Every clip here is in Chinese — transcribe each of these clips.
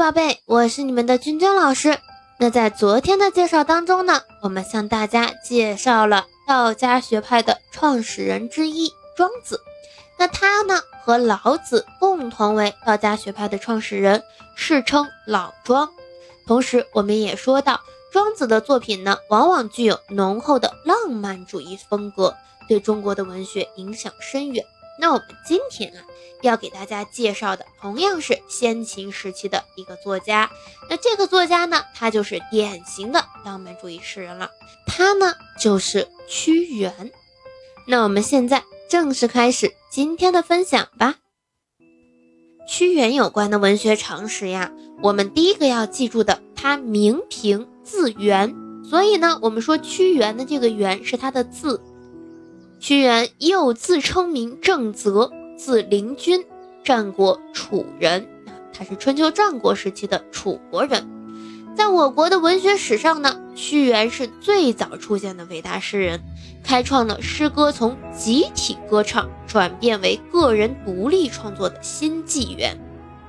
宝贝，我是你们的君君老师。那在昨天的介绍当中呢，我们向大家介绍了道家学派的创始人之一庄子。那他呢和老子共同为道家学派的创始人，世称老庄。同时，我们也说到庄子的作品呢，往往具有浓厚的浪漫主义风格，对中国的文学影响深远。那我们今天啊，要给大家介绍的同样是先秦时期的一个作家。那这个作家呢，他就是典型的浪漫主义诗人了。他呢，就是屈原。那我们现在正式开始今天的分享吧。屈原有关的文学常识呀，我们第一个要记住的，他名平字源，所以呢，我们说屈原的这个原是他的字。屈原又自称名正则，字灵均，战国楚人。他是春秋战国时期的楚国人。在我国的文学史上呢，屈原是最早出现的伟大诗人，开创了诗歌从集体歌唱转变为个人独立创作的新纪元。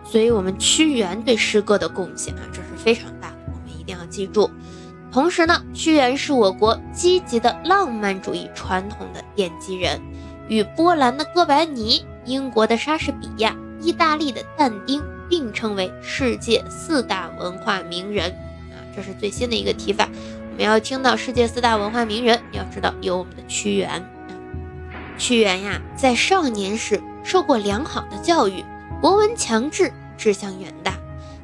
所以，我们屈原对诗歌的贡献啊，这是非常大的，我们一定要记住。同时呢，屈原是我国积极的浪漫主义传统的奠基人，与波兰的哥白尼、英国的莎士比亚、意大利的但丁并称为世界四大文化名人。啊，这是最新的一个提法。我们要听到世界四大文化名人，要知道有我们的屈原。屈原呀，在少年时受过良好的教育，博闻强志，志向远大。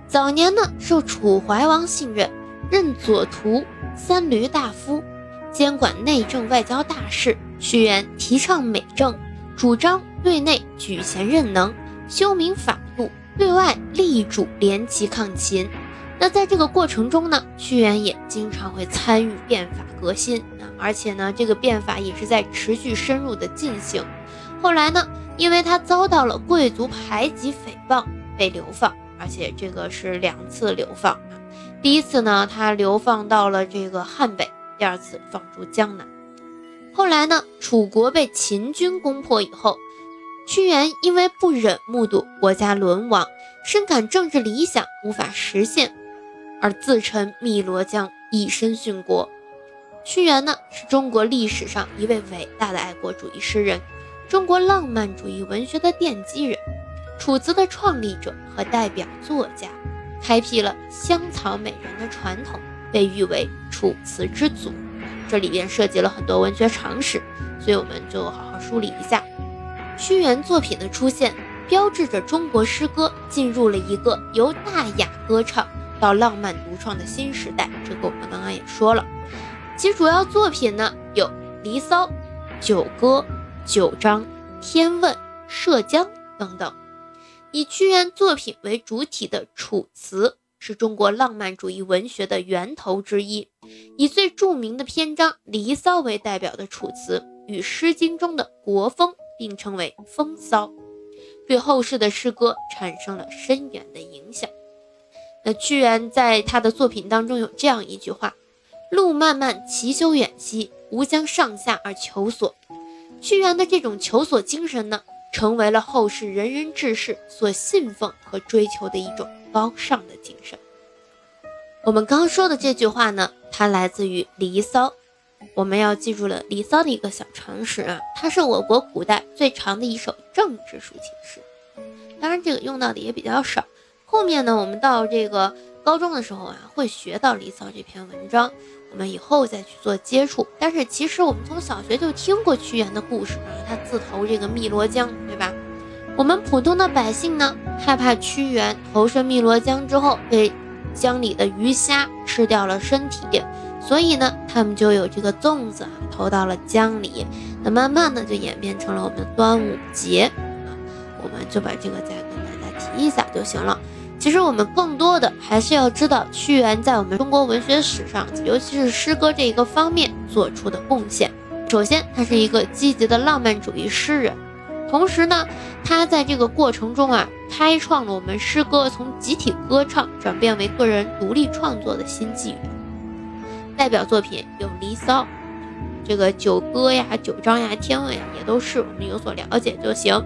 早年呢，受楚怀王信任。任左徒、三闾大夫，监管内政外交大事。屈原提倡美政，主张对内举贤任能，修明法度，对外力主联齐抗秦。那在这个过程中呢，屈原也经常会参与变法革新，而且呢，这个变法也是在持续深入的进行。后来呢，因为他遭到了贵族排挤诽谤，被流放，而且这个是两次流放。第一次呢，他流放到了这个汉北；第二次放逐江南。后来呢，楚国被秦军攻破以后，屈原因为不忍目睹国家沦亡，深感政治理想无法实现，而自沉汨罗江，以身殉国。屈原呢，是中国历史上一位伟大的爱国主义诗人，中国浪漫主义文学的奠基人，楚辞的创立者和代表作家。开辟了香草美人的传统，被誉为楚辞之祖。这里边涉及了很多文学常识，所以我们就好好梳理一下。屈原作品的出现，标志着中国诗歌进入了一个由大雅歌唱到浪漫独创的新时代。这个我们刚刚也说了，其主要作品呢有《离骚》《九歌》《九章》《天问》《涉江》等等。以屈原作品为主体的《楚辞》是中国浪漫主义文学的源头之一。以最著名的篇章《离骚》为代表的《楚辞》，与《诗经》中的国风并称为风骚，对后世的诗歌产生了深远的影响。那屈原在他的作品当中有这样一句话：“路漫漫其修远兮，吾将上下而求索。”屈原的这种求索精神呢？成为了后世仁人志士所信奉和追求的一种高尚的精神。我们刚说的这句话呢，它来自于《离骚》。我们要记住了《离骚》的一个小常识啊，它是我国古代最长的一首政治抒情诗。当然，这个用到的也比较少。后面呢，我们到这个高中的时候啊，会学到《离骚》这篇文章。我们以后再去做接触，但是其实我们从小学就听过屈原的故事啊，他自投这个汨罗江，对吧？我们普通的百姓呢，害怕屈原投身汨罗江之后被江里的鱼虾吃掉了身体，所以呢，他们就有这个粽子啊投到了江里，那慢慢的就演变成了我们的端午节啊，我们就把这个再跟大家提一下就行了。其实我们更多的还是要知道屈原在我们中国文学史上，尤其是诗歌这一个方面做出的贡献。首先，他是一个积极的浪漫主义诗人，同时呢，他在这个过程中啊，开创了我们诗歌从集体歌唱转变为个人独立创作的新纪元。代表作品有《离骚》，这个《九歌》呀、《九章》呀、《天问》呀，也都是我们有所了解就行。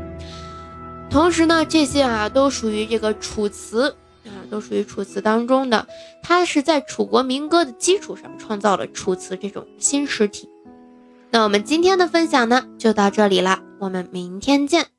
同时呢，这些啊都属于这个《楚辞》啊，都属于楚辞当中的。它是在楚国民歌的基础上创造了楚辞这种新诗体。那我们今天的分享呢，就到这里了，我们明天见。